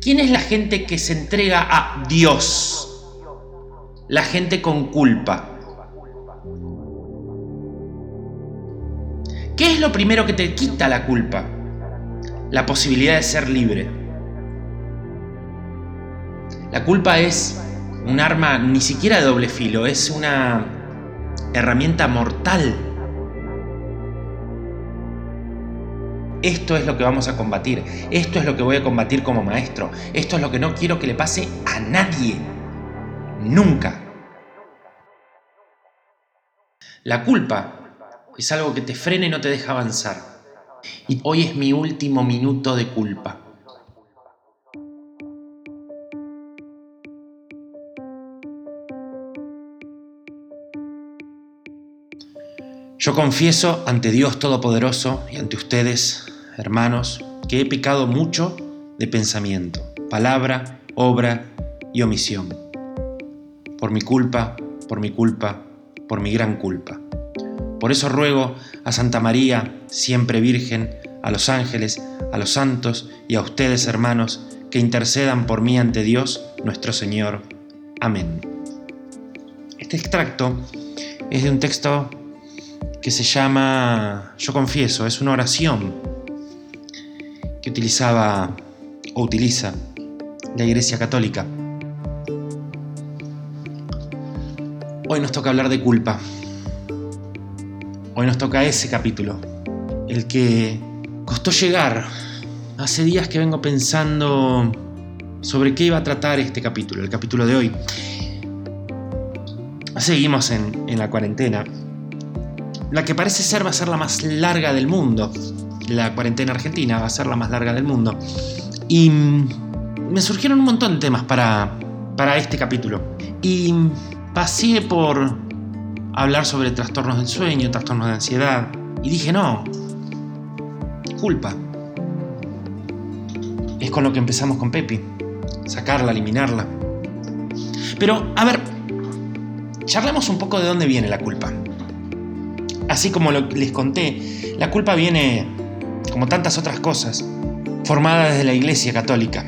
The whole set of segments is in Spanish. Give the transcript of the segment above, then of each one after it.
¿Quién es la gente que se entrega a Dios? La gente con culpa. ¿Qué es lo primero que te quita la culpa? La posibilidad de ser libre. La culpa es un arma ni siquiera de doble filo, es una herramienta mortal. Esto es lo que vamos a combatir, esto es lo que voy a combatir como maestro, esto es lo que no quiero que le pase a nadie, nunca. La culpa es algo que te frena y no te deja avanzar. Y hoy es mi último minuto de culpa. Yo confieso ante Dios Todopoderoso y ante ustedes, hermanos, que he pecado mucho de pensamiento, palabra, obra y omisión. Por mi culpa, por mi culpa, por mi gran culpa. Por eso ruego a Santa María, siempre Virgen, a los ángeles, a los santos y a ustedes, hermanos, que intercedan por mí ante Dios nuestro Señor. Amén. Este extracto es de un texto que se llama Yo confieso, es una oración utilizaba o utiliza la Iglesia Católica. Hoy nos toca hablar de culpa. Hoy nos toca ese capítulo, el que costó llegar. Hace días que vengo pensando sobre qué iba a tratar este capítulo, el capítulo de hoy. Seguimos en, en la cuarentena la que parece ser va a ser la más larga del mundo. La cuarentena argentina va a ser la más larga del mundo. Y me surgieron un montón de temas para, para este capítulo. Y pasé por hablar sobre trastornos del sueño, trastornos de ansiedad. Y dije, no, culpa. Es con lo que empezamos con Pepi. Sacarla, eliminarla. Pero, a ver, charlemos un poco de dónde viene la culpa. Así como les conté, la culpa viene, como tantas otras cosas, formada desde la Iglesia Católica,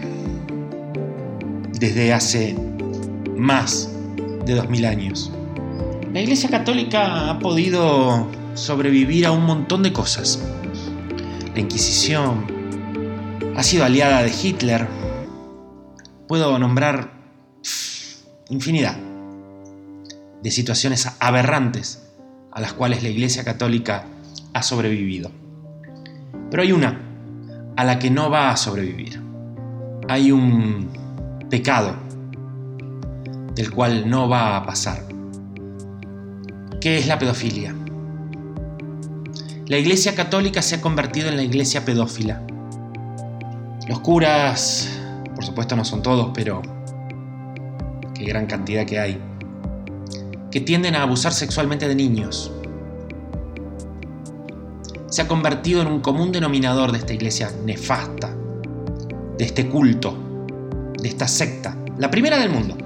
desde hace más de 2000 años. La Iglesia Católica ha podido sobrevivir a un montón de cosas. La Inquisición ha sido aliada de Hitler. Puedo nombrar infinidad de situaciones aberrantes a las cuales la Iglesia Católica ha sobrevivido. Pero hay una a la que no va a sobrevivir. Hay un pecado del cual no va a pasar. ¿Qué es la pedofilia? La Iglesia Católica se ha convertido en la Iglesia pedófila. Los curas, por supuesto no son todos, pero qué gran cantidad que hay que tienden a abusar sexualmente de niños. Se ha convertido en un común denominador de esta iglesia nefasta, de este culto, de esta secta, la primera del mundo.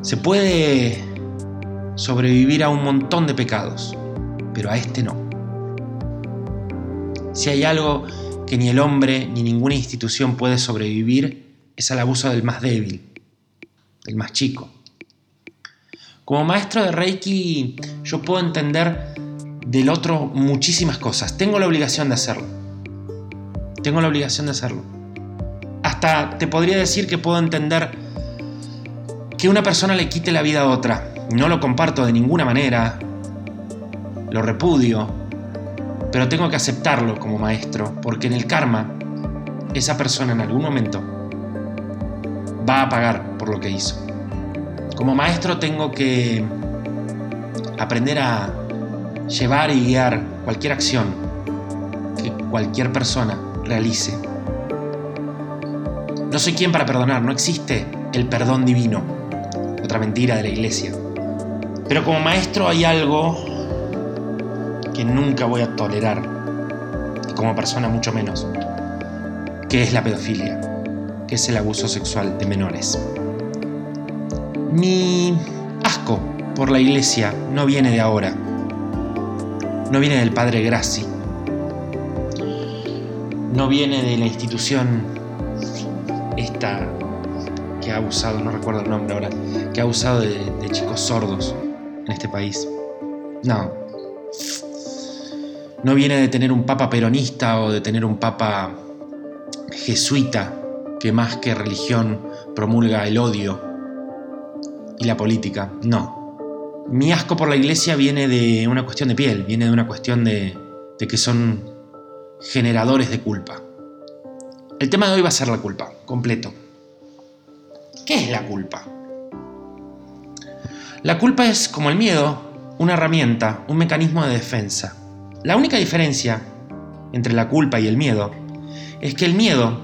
Se puede sobrevivir a un montón de pecados, pero a este no. Si hay algo que ni el hombre ni ninguna institución puede sobrevivir, es al abuso del más débil, del más chico. Como maestro de Reiki yo puedo entender del otro muchísimas cosas. Tengo la obligación de hacerlo. Tengo la obligación de hacerlo. Hasta te podría decir que puedo entender que una persona le quite la vida a otra. No lo comparto de ninguna manera. Lo repudio. Pero tengo que aceptarlo como maestro, porque en el karma, esa persona en algún momento va a pagar por lo que hizo. Como maestro tengo que aprender a llevar y guiar cualquier acción que cualquier persona realice. No soy quien para perdonar, no existe el perdón divino, otra mentira de la iglesia. Pero como maestro hay algo que nunca voy a tolerar, y como persona mucho menos, que es la pedofilia, que es el abuso sexual de menores. Mi asco por la iglesia no viene de ahora, no viene del padre Grassi, no viene de la institución esta que ha abusado, no recuerdo el nombre ahora, que ha abusado de, de chicos sordos en este país. No. No viene de tener un papa peronista o de tener un papa jesuita que más que religión promulga el odio y la política. No. Mi asco por la iglesia viene de una cuestión de piel, viene de una cuestión de, que son generadores de culpa. El tema de hoy va a ser la culpa, completo. ¿Qué es la culpa? La culpa es, como el miedo, una herramienta, un mecanismo de defensa. La única diferencia entre la culpa y el miedo es que el miedo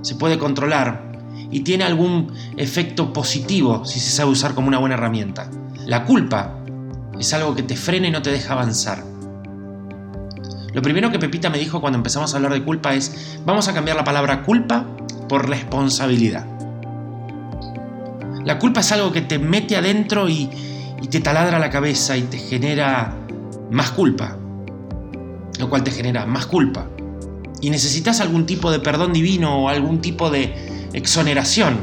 se puede controlar y tiene algún efecto positivo si se sabe usar como una buena herramienta. La culpa es algo que te frena y no te deja avanzar. Lo primero que Pepita me dijo cuando empezamos a hablar de culpa es, vamos a cambiar la palabra culpa por responsabilidad. La culpa es algo que te mete adentro y, te taladra la cabeza y te genera más culpa, lo cual te genera más culpa. Y necesitas algún tipo de perdón divino o algún tipo de exoneración.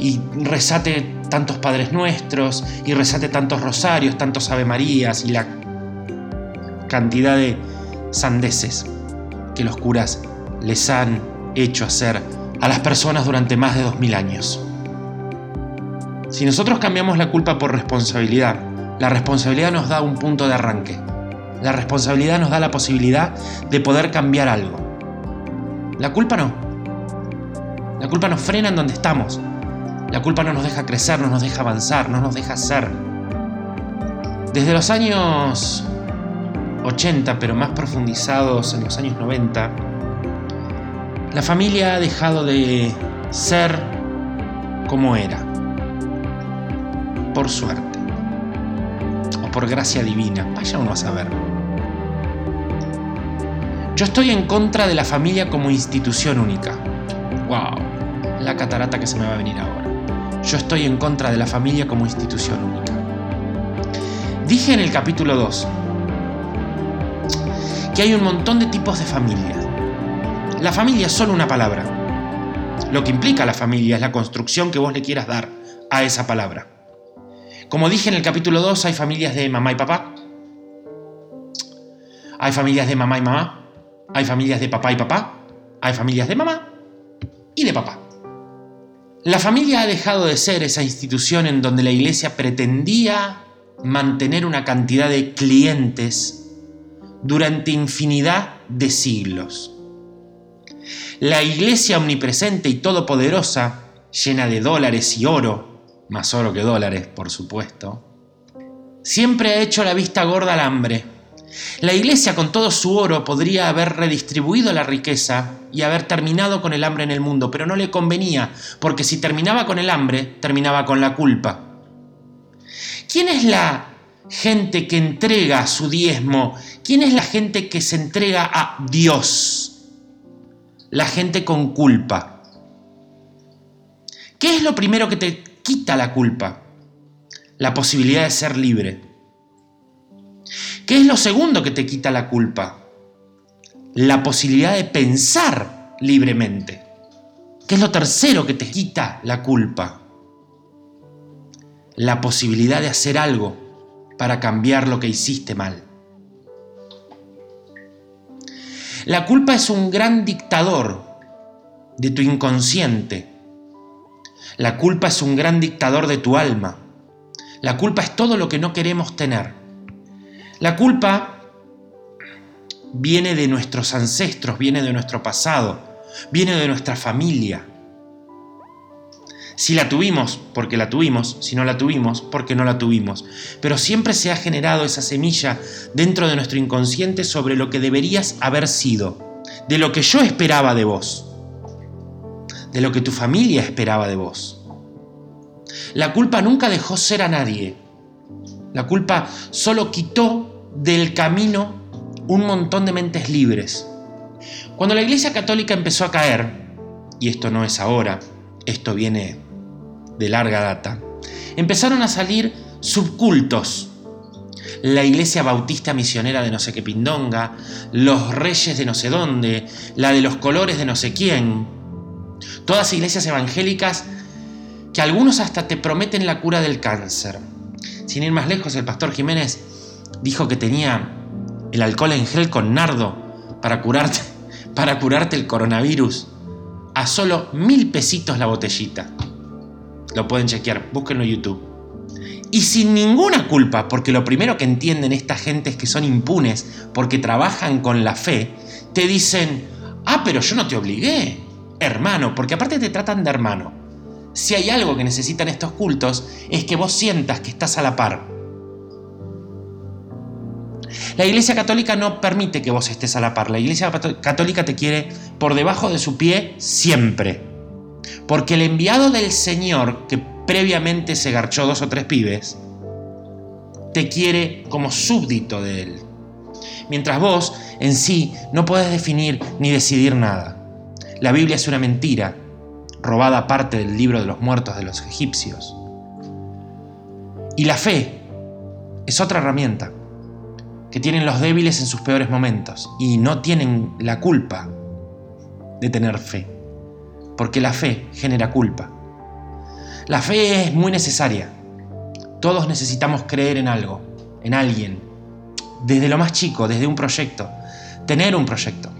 Y rezate tantos Padres Nuestros, y rezate tantos rosarios, tantos Ave Marías y la cantidad de sandeces que los curas les han hecho hacer a las personas durante más de dos mil años. Si nosotros cambiamos la culpa por responsabilidad, la responsabilidad nos da un punto de arranque. La responsabilidad nos da la posibilidad de poder cambiar algo. La culpa no. La culpa nos frena en donde estamos. La culpa no nos deja crecer, no nos deja avanzar, no nos deja ser. Desde los años 80, pero más profundizados en los años 90, la familia ha dejado de ser como era por suerte o por gracia divina, vaya uno a saber. Yo estoy en contra de la familia como institución única. ¡Wow! La catarata que se me va a venir ahora. Yo estoy en contra de la familia como institución única. Dije en el capítulo 2 que hay un montón de tipos de familias. La familia es solo una palabra. Lo que implica la familia es la construcción que vos le quieras dar a esa palabra. Como dije en el capítulo 2, hay familias de mamá y papá. Hay familias de mamá y mamá. Hay familias de papá y papá. Hay familias de mamá y de papá. La familia ha dejado de ser esa institución en donde la iglesia pretendía mantener una cantidad de clientes durante infinidad de siglos. La iglesia omnipresente y todopoderosa, llena de dólares y oro, más oro que dólares, por supuesto, siempre ha hecho la vista gorda al hambre. La iglesia con todo su oro podría haber redistribuido la riqueza y haber terminado con el hambre en el mundo, pero no le convenía, porque si terminaba con el hambre, terminaba con la culpa. ¿Quién es la gente que entrega su diezmo? ¿Quién es la gente que se entrega a Dios? La gente con culpa. ¿Qué es lo primero que te quita la culpa, la posibilidad de ser libre. ¿Qué es lo segundo que te quita la culpa? La posibilidad de pensar libremente. ¿Qué es lo tercero que te quita la culpa? La posibilidad de hacer algo para cambiar lo que hiciste mal. La culpa es un gran dictador de tu inconsciente la culpa es un gran dictador de tu alma. La culpa es todo lo que no queremos tener. La culpa viene de nuestros ancestros, viene de nuestro pasado, viene de nuestra familia. Si la tuvimos, porque la tuvimos, si no la tuvimos, porque no la tuvimos. Pero siempre se ha generado esa semilla dentro de nuestro inconsciente sobre lo que deberías haber sido, de lo que yo esperaba de vos de lo que tu familia esperaba de vos. La culpa nunca dejó ser a nadie. La culpa solo quitó del camino un montón de mentes libres. Cuando la Iglesia Católica empezó a caer, y esto no es ahora, esto viene de larga data, empezaron a salir subcultos. La iglesia bautista misionera de no sé qué pindonga, los reyes de no sé dónde, la de los colores de no sé quién, Todas iglesias evangélicas que algunos hasta te prometen la cura del cáncer. Sin ir más lejos, el pastor Jiménez dijo que tenía el alcohol en gel con nardo para curarte, para curarte el coronavirus a solo mil pesitos la botellita. Lo pueden chequear, búsquenlo en YouTube. Y sin ninguna culpa, porque lo primero que entienden esta gente es que son impunes porque trabajan con la fe, te dicen, ah, pero yo no te obligué, hermano, porque aparte te tratan de hermano. Si hay algo que necesitan estos cultos es que vos sientas que estás a la par. La Iglesia Católica no permite que vos estés a la par. La Iglesia Católica te quiere por debajo de su pie siempre. Porque el enviado del Señor, que previamente se garchó dos o tres pibes, te quiere como súbdito de él. Mientras vos, en sí, no puedes definir ni decidir nada. La Biblia es una mentira, robada parte del libro de los muertos de los egipcios. Y la fe es otra herramienta que tienen los débiles en sus peores momentos y no tienen la culpa de tener fe, porque la fe genera culpa. La fe es muy necesaria. Todos necesitamos creer en algo, en alguien, desde lo más chico, desde un proyecto, tener un proyecto,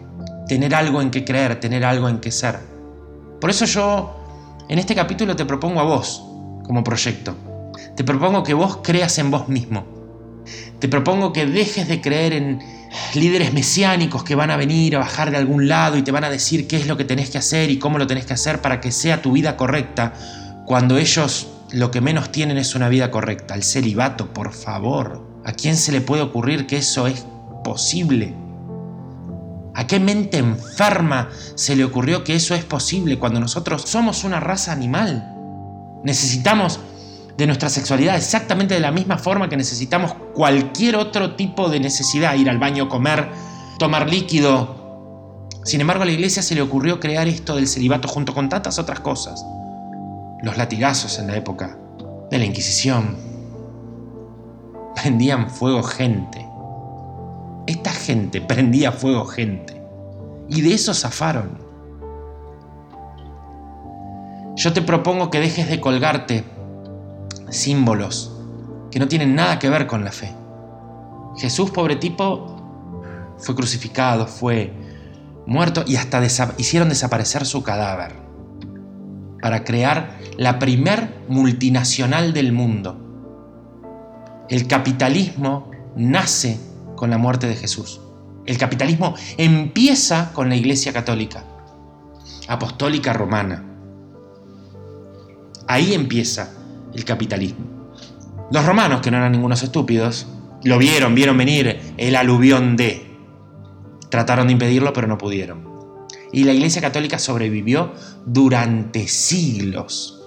tener algo en que creer, tener algo en que ser. Por eso yo en este capítulo te propongo a vos como proyecto. Te propongo que vos creas en vos mismo. Te propongo que dejes de creer en líderes mesiánicos que van a venir a bajar de algún lado y te van a decir qué es lo que tenés que hacer y cómo lo tenés que hacer para que sea tu vida correcta, cuando ellos lo que menos tienen es una vida correcta, el celibato, por favor. ¿A quién se le puede ocurrir que eso es posible? ¿A qué mente enferma se le ocurrió que eso es posible cuando nosotros somos una raza animal? Necesitamos de nuestra sexualidad exactamente de la misma forma que necesitamos cualquier otro tipo de necesidad, ir al baño, comer, tomar líquido. Sin embargo, a la iglesia se le ocurrió crear esto del celibato junto con tantas otras cosas los latigazos en la época de la Inquisición. Prendían fuego gente. Esta gente prendía fuego gente. Y de eso zafaron. Yo te propongo que dejes de colgarte símbolos que no tienen nada que ver con la fe. Jesús, pobre tipo, fue crucificado, fue muerto y hasta hicieron desaparecer su cadáver para crear la primer multinacional del mundo. El capitalismo nace con la muerte de Jesús. El capitalismo empieza con la Iglesia Católica, apostólica romana. Ahí empieza el capitalismo. Los romanos, que no eran ningunos estúpidos, lo vieron, vieron venir el aluvión de. Trataron de impedirlo, pero no pudieron. Y la Iglesia Católica sobrevivió durante siglos.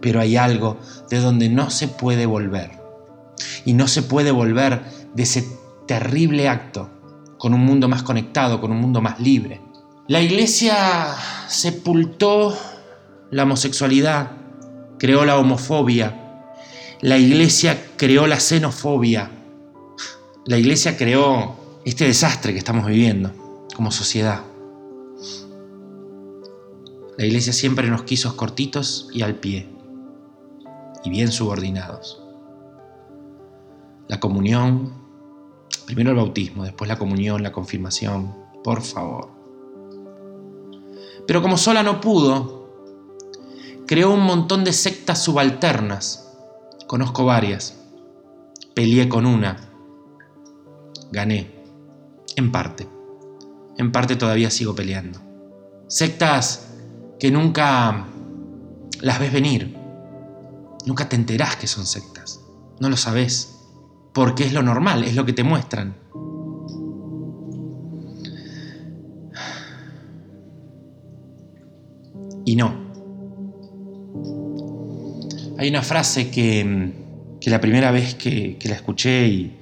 Pero hay algo de donde no se puede volver. Y no se puede volver de ese terrible acto con un mundo más conectado, con un mundo más libre. La Iglesia sepultó la homosexualidad, creó la homofobia. La Iglesia creó la xenofobia. La Iglesia creó este desastre que estamos viviendo como sociedad. La iglesia siempre nos quiso cortitos y al pie, y bien subordinados. La comunión, primero el bautismo, después la comunión, la confirmación, por favor. Pero como sola no pudo, creó un montón de sectas subalternas. Conozco varias. Peleé con una. Gané. En parte. En parte todavía sigo peleando. Sectas que nunca las ves venir. Nunca te enterás que son sectas. No lo sabes. Porque es lo normal, es lo que te muestran. Y no. Hay una frase que, que la primera vez que, que la escuché y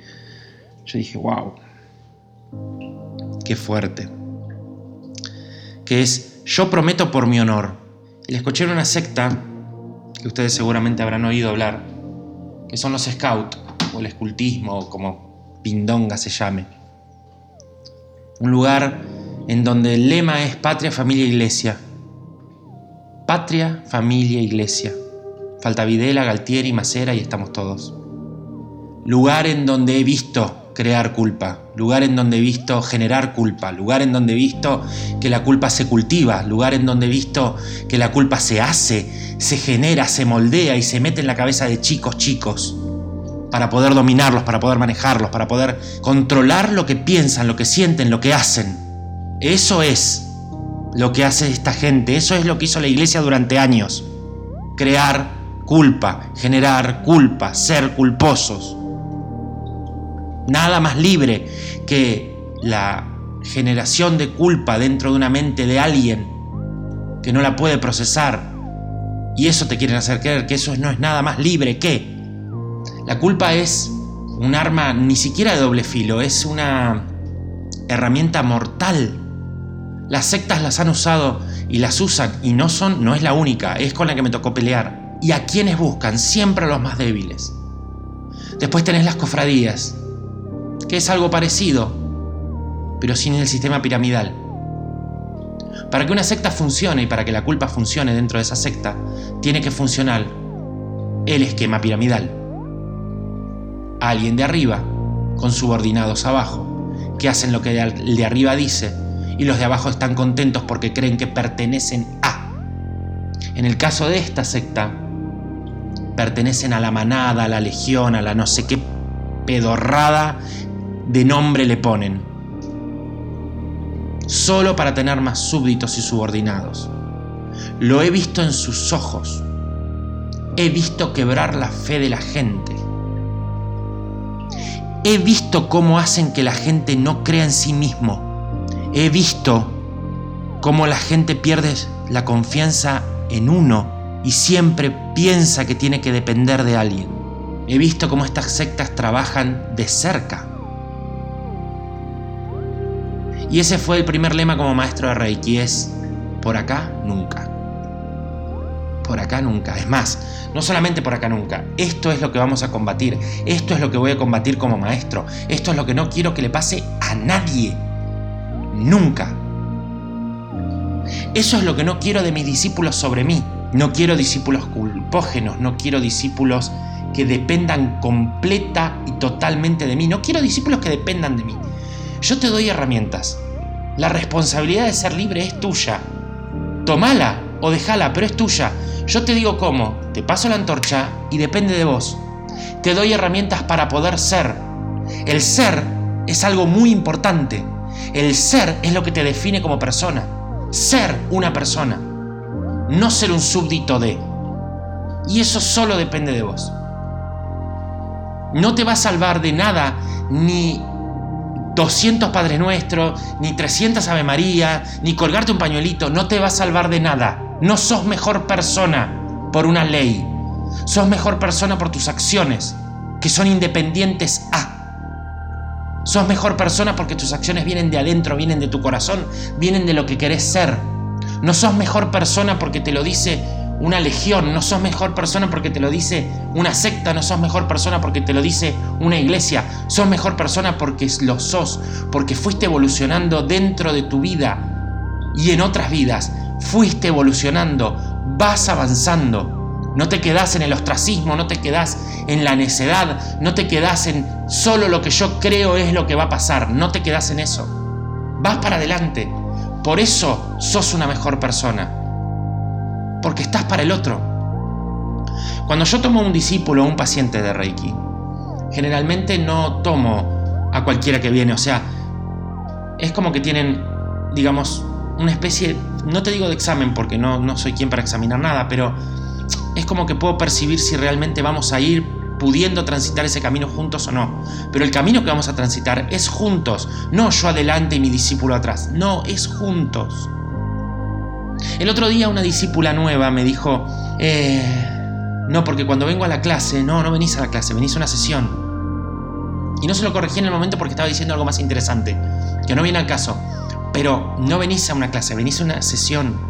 yo dije, wow, qué fuerte. Que es, yo prometo por mi honor. Y le escuché en una secta, que ustedes seguramente habrán oído hablar, que son los scouts, o el escultismo, o como pindonga se llame. Un lugar en donde el lema es patria, familia, iglesia. Patria, familia, iglesia. Falta Videla, Galtieri, Macera y estamos todos. Lugar en donde he visto crear culpa, lugar en donde he visto generar culpa, lugar en donde he visto que la culpa se cultiva, lugar en donde he visto que la culpa se hace, se genera, se moldea y se mete en la cabeza de chicos chicos para poder dominarlos, para poder manejarlos, para poder controlar lo que piensan, lo que sienten, lo que hacen. Eso es lo que hace esta gente, eso es lo que hizo la iglesia durante años. Crear culpa, generar culpa, ser culposos. Nada más libre que la generación de culpa dentro de una mente de alguien que no la puede procesar. Y eso te quieren hacer creer que eso no es nada más libre que la culpa es un arma ni siquiera de doble filo, es una herramienta mortal. Las sectas las han usado y las usan y no son, no es la única, es con la que me tocó pelear. ¿Y a quienes buscan? Siempre a los más débiles. Después tenés las cofradías, que es algo parecido, pero sin el sistema piramidal. Para que una secta funcione y para que la culpa funcione dentro de esa secta, tiene que funcionar el esquema piramidal alguien de arriba, con subordinados abajo, que hacen lo que el de arriba dice y los de abajo están contentos porque creen que pertenecen a. En el caso de esta secta, pertenecen a la manada, a la legión, a la no sé qué pedorrada de nombre le ponen. Solo para tener más súbditos y subordinados. Lo he visto en sus ojos. He visto quebrar la fe de la gente. He visto cómo hacen que la gente no crea en sí mismo. He visto cómo la gente pierde la confianza en uno y siempre piensa que tiene que depender de alguien. He visto cómo estas sectas trabajan de cerca. Y ese fue el primer lema como maestro de Reiki, es por acá nunca por acá nunca. Es más, no solamente por acá nunca. Esto es lo que vamos a combatir. Esto es lo que voy a combatir como maestro. Esto es lo que no quiero que le pase a nadie. Nunca. Eso es lo que no quiero de mis discípulos sobre mí. No quiero discípulos culpógenos, no quiero discípulos que dependan completa y totalmente de mí. No quiero discípulos que dependan de mí. Yo te doy herramientas. La responsabilidad de ser libre es tuya. Tomala o déjala, pero es tuya. Yo te digo cómo, te paso la antorcha y depende de vos. Te doy herramientas para poder ser. El ser es algo muy importante. El ser es lo que te define como persona. Ser una persona. No ser un súbdito de. Y eso solo depende de vos. No te va a salvar de nada ni 200 Padres Nuestros, ni 300 Ave María, ni colgarte un pañuelito. No te va a salvar de nada. No sos mejor persona por una ley. Sos mejor persona por tus acciones, que son independientes a. Sos mejor persona porque tus acciones vienen de adentro, vienen de tu corazón, vienen de lo que querés ser. No sos mejor persona porque te lo dice una legión, no sos mejor persona porque te lo dice una secta, no sos mejor persona porque te lo dice una iglesia, sos mejor persona porque lo sos, porque fuiste evolucionando dentro de tu vida y en otras vidas fuiste evolucionando, vas avanzando. No te quedas en el ostracismo, no te quedas en la necedad, no te quedas en solo lo que yo creo es lo que va a pasar, no te quedas en eso. Vas para adelante. Por eso sos una mejor persona. Porque estás para el otro. Cuando yo tomo un discípulo o un paciente de Reiki, generalmente no tomo a cualquiera que viene, o sea, es como que tienen, digamos, una especie, no te digo de examen porque no, no soy quien para examinar nada, pero es como que puedo percibir si realmente vamos a ir pudiendo transitar ese camino juntos o no. Pero el camino que vamos a transitar es juntos, no yo adelante y mi discípulo atrás, no, es juntos. El otro día una discípula nueva me dijo, eh, no, porque cuando vengo a la clase, no, no venís a la clase, venís a una sesión. Y no se lo corregí en el momento porque estaba diciendo algo más interesante, que no viene al caso. Pero no venís a una clase, venís a una sesión.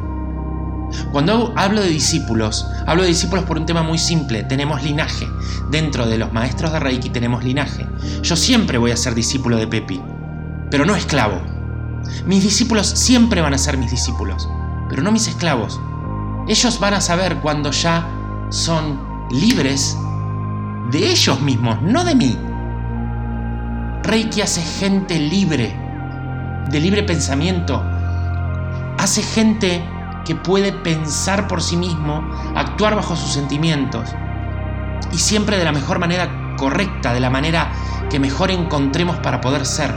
Cuando hablo de discípulos, hablo de discípulos por un tema muy simple. Tenemos linaje. Dentro de los maestros de Reiki tenemos linaje. Yo siempre voy a ser discípulo de Pepi, pero no esclavo. Mis discípulos siempre van a ser mis discípulos, pero no mis esclavos. Ellos van a saber cuando ya son libres de ellos mismos, no de mí. Reiki hace gente libre, de libre pensamiento. Hace gente que puede pensar por sí mismo, actuar bajo sus sentimientos. Y siempre de la mejor manera correcta, de la manera que mejor encontremos para poder ser.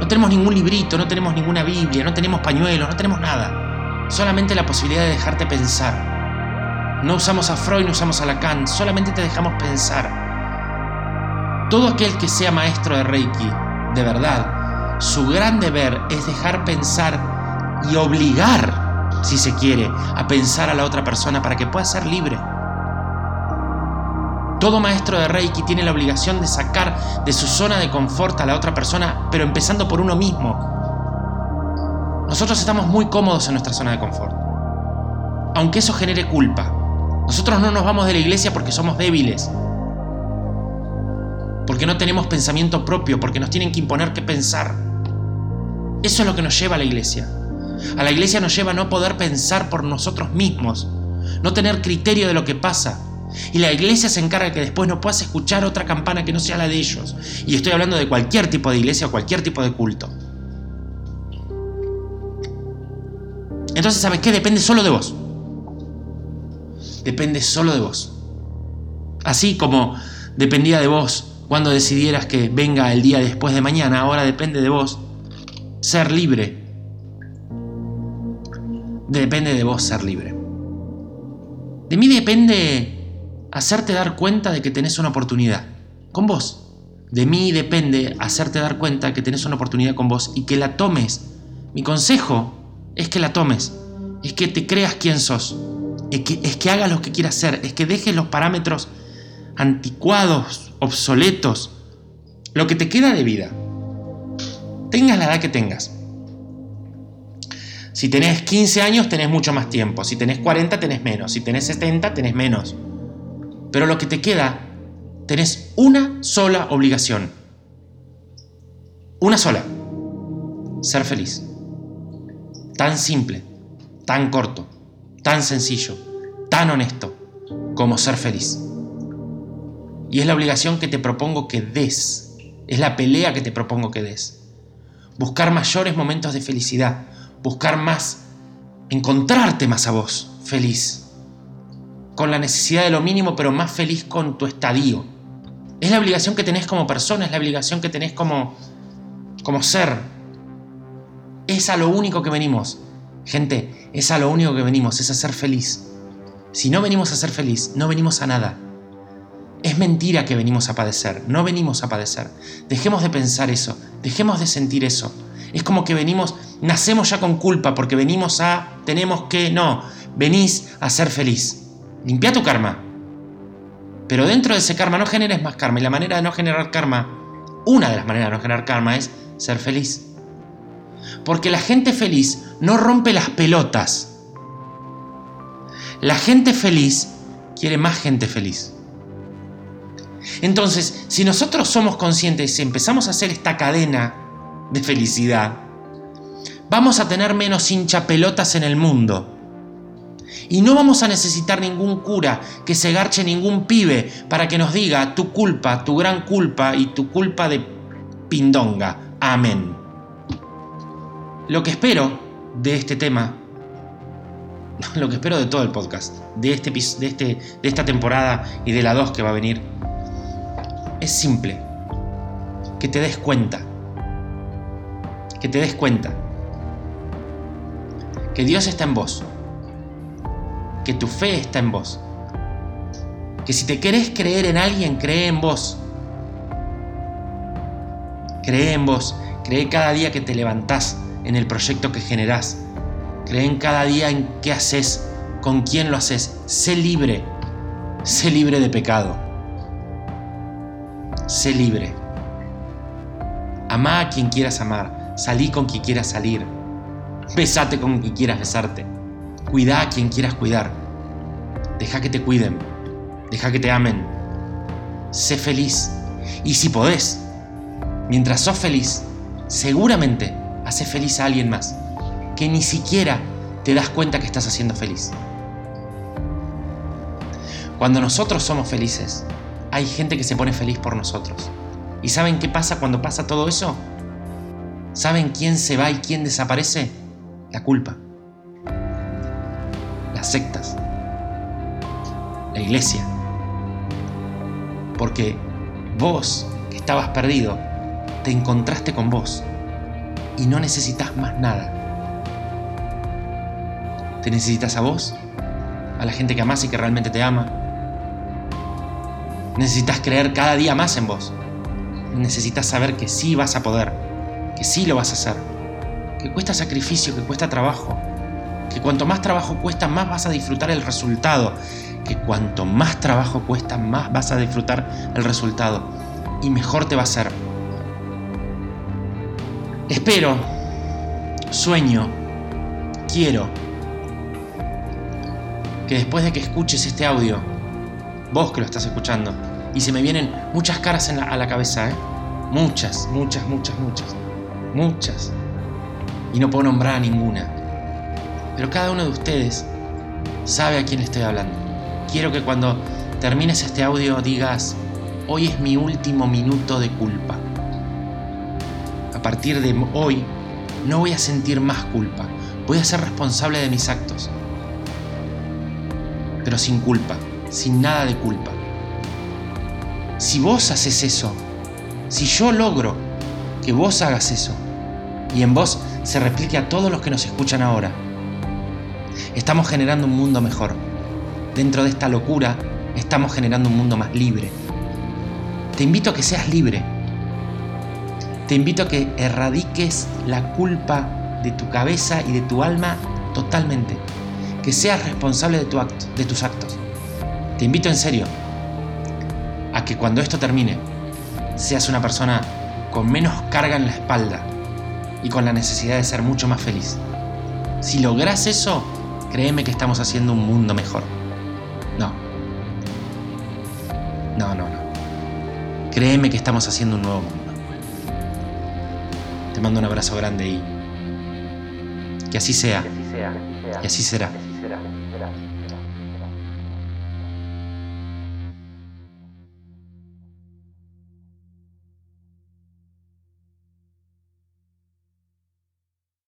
No tenemos ningún librito, no tenemos ninguna Biblia, no tenemos pañuelos, no tenemos nada. Solamente la posibilidad de dejarte pensar. No usamos a Freud, no usamos a Lacan, solamente te dejamos pensar. Todo aquel que sea maestro de Reiki, de verdad, su gran deber es dejar pensar y obligar, si se quiere, a pensar a la otra persona para que pueda ser libre. Todo maestro de Reiki tiene la obligación de sacar de su zona de confort a la otra persona, pero empezando por uno mismo. Nosotros estamos muy cómodos en nuestra zona de confort, aunque eso genere culpa. Nosotros no nos vamos de la iglesia porque somos débiles, porque no tenemos pensamiento propio, porque nos tienen que imponer qué pensar. Eso es lo que nos lleva a la iglesia. A la iglesia nos lleva a no poder pensar por nosotros mismos, no tener criterio de lo que pasa. Y la iglesia se encarga que después no puedas escuchar otra campana que no sea la de ellos. Y estoy hablando de cualquier tipo de iglesia o cualquier tipo de culto. Entonces, ¿sabes qué? Depende solo de vos. Depende solo de vos. Así como dependía de vos cuando decidieras que venga el día después de mañana, ahora depende de vos ser libre. Depende de vos ser libre. De mí depende hacerte dar cuenta de que tenés una oportunidad con vos. De mí depende hacerte dar cuenta que tenés una oportunidad con vos y que la tomes. Mi consejo es que la tomes, es que te creas quién sos, es que, es que hagas lo que quieras hacer, es que dejes los parámetros anticuados, obsoletos, lo que te queda de vida. Tengas la edad que tengas. Si tenés 15 años, tenés mucho más tiempo. Si tenés 40, tenés menos. Si tenés 70, tenés menos. Pero lo que te queda, tenés una sola obligación. Una sola. Ser feliz. Tan simple, tan corto, tan sencillo, tan honesto como ser feliz. Y es la obligación que te propongo que des. Es la pelea que te propongo que des. Buscar mayores momentos de felicidad. Buscar más, encontrarte más a vos, feliz. Con la necesidad de lo mínimo, pero más feliz con tu estadio. Es la obligación que tenés como persona, es la obligación que tenés como, como ser. Es a lo único que venimos. Gente, es a lo único que venimos, es a ser feliz. Si no venimos a ser feliz, no venimos a nada. Es mentira que venimos a padecer, no venimos a padecer. Dejemos de pensar eso, dejemos de sentir eso. Es como que venimos, nacemos ya con culpa porque venimos a, tenemos que, no, venís a ser feliz. Limpia tu karma. Pero dentro de ese karma no generes más karma y la manera de no generar karma, una de las maneras de no generar karma es ser feliz. Porque la gente feliz no rompe las pelotas. La gente feliz quiere más gente feliz. Entonces, si nosotros somos conscientes y empezamos a hacer esta cadena de felicidad, vamos a tener menos hinchapelotas en el mundo. Y no vamos a necesitar ningún cura que se garche ningún pibe para que nos diga tu culpa, tu gran culpa y tu culpa de pindonga. Amén. Lo que espero de este tema, lo que espero de todo el podcast, de, este, de, este, de esta temporada y de la 2 que va a venir, es simple. Que te des cuenta. Que te des cuenta. Que Dios está en vos. Que tu fe está en vos. Que si te querés creer en alguien, cree en vos. Cree en vos. Cree cada día que te levantás en el proyecto que generás. Cree en cada día en qué haces, con quién lo haces. Sé libre. Sé libre de pecado. Sé libre. Amá a quien quieras amar. Salí con quien quieras salir. Besate con quien quieras besarte. Cuida a quien quieras cuidar. Deja que te cuiden. Deja que te amen. Sé feliz. Y si podés, mientras sos feliz, seguramente haces feliz a alguien más, que ni siquiera te das cuenta que estás haciendo feliz. Cuando nosotros somos felices, hay gente que se pone feliz por nosotros. ¿Y saben qué pasa cuando pasa todo eso? ¿Saben quién se va y quién desaparece? La culpa. Las sectas. La iglesia. Porque vos, que estabas perdido, te encontraste con vos y no necesitas más nada. Te necesitas a vos, a la gente que amas y que realmente te ama. Necesitas creer cada día más en vos. Necesitas saber que sí vas a poder, que sí lo vas a hacer, que cuesta sacrificio, que cuesta trabajo, que cuanto más trabajo cuesta, más vas a disfrutar el resultado, que cuanto más trabajo cuesta, más vas a disfrutar el resultado y mejor te va a ser. Espero, sueño, quiero que después de que escuches este audio, vos que lo estás escuchando, y se me vienen muchas caras a la cabeza, ¿eh? Muchas, muchas, muchas, muchas. Muchas. Y no puedo nombrar a ninguna. Pero cada uno de ustedes sabe a quién estoy hablando. Quiero que cuando termines este audio digas, hoy es mi último minuto de culpa. A partir de hoy no voy a sentir más culpa. Voy a ser responsable de mis actos. Pero sin culpa, sin nada de culpa. Si vos haces eso, si yo logro que vos hagas eso y en vos se replique a todos los que nos escuchan ahora, estamos generando un mundo mejor. Dentro de esta locura estamos generando un mundo más libre. Te invito a que seas libre. Te invito a que erradiques la culpa de tu cabeza y de tu alma totalmente. Que seas responsable de, tu acto, de tus actos. Te invito en serio a que cuando esto termine seas una persona con menos carga en la espalda y con la necesidad de ser mucho más feliz. Si logras eso, créeme que estamos haciendo un mundo mejor. No. No, no, no. Créeme que estamos haciendo un nuevo mundo. Te mando un abrazo grande y que así sea. Y así será.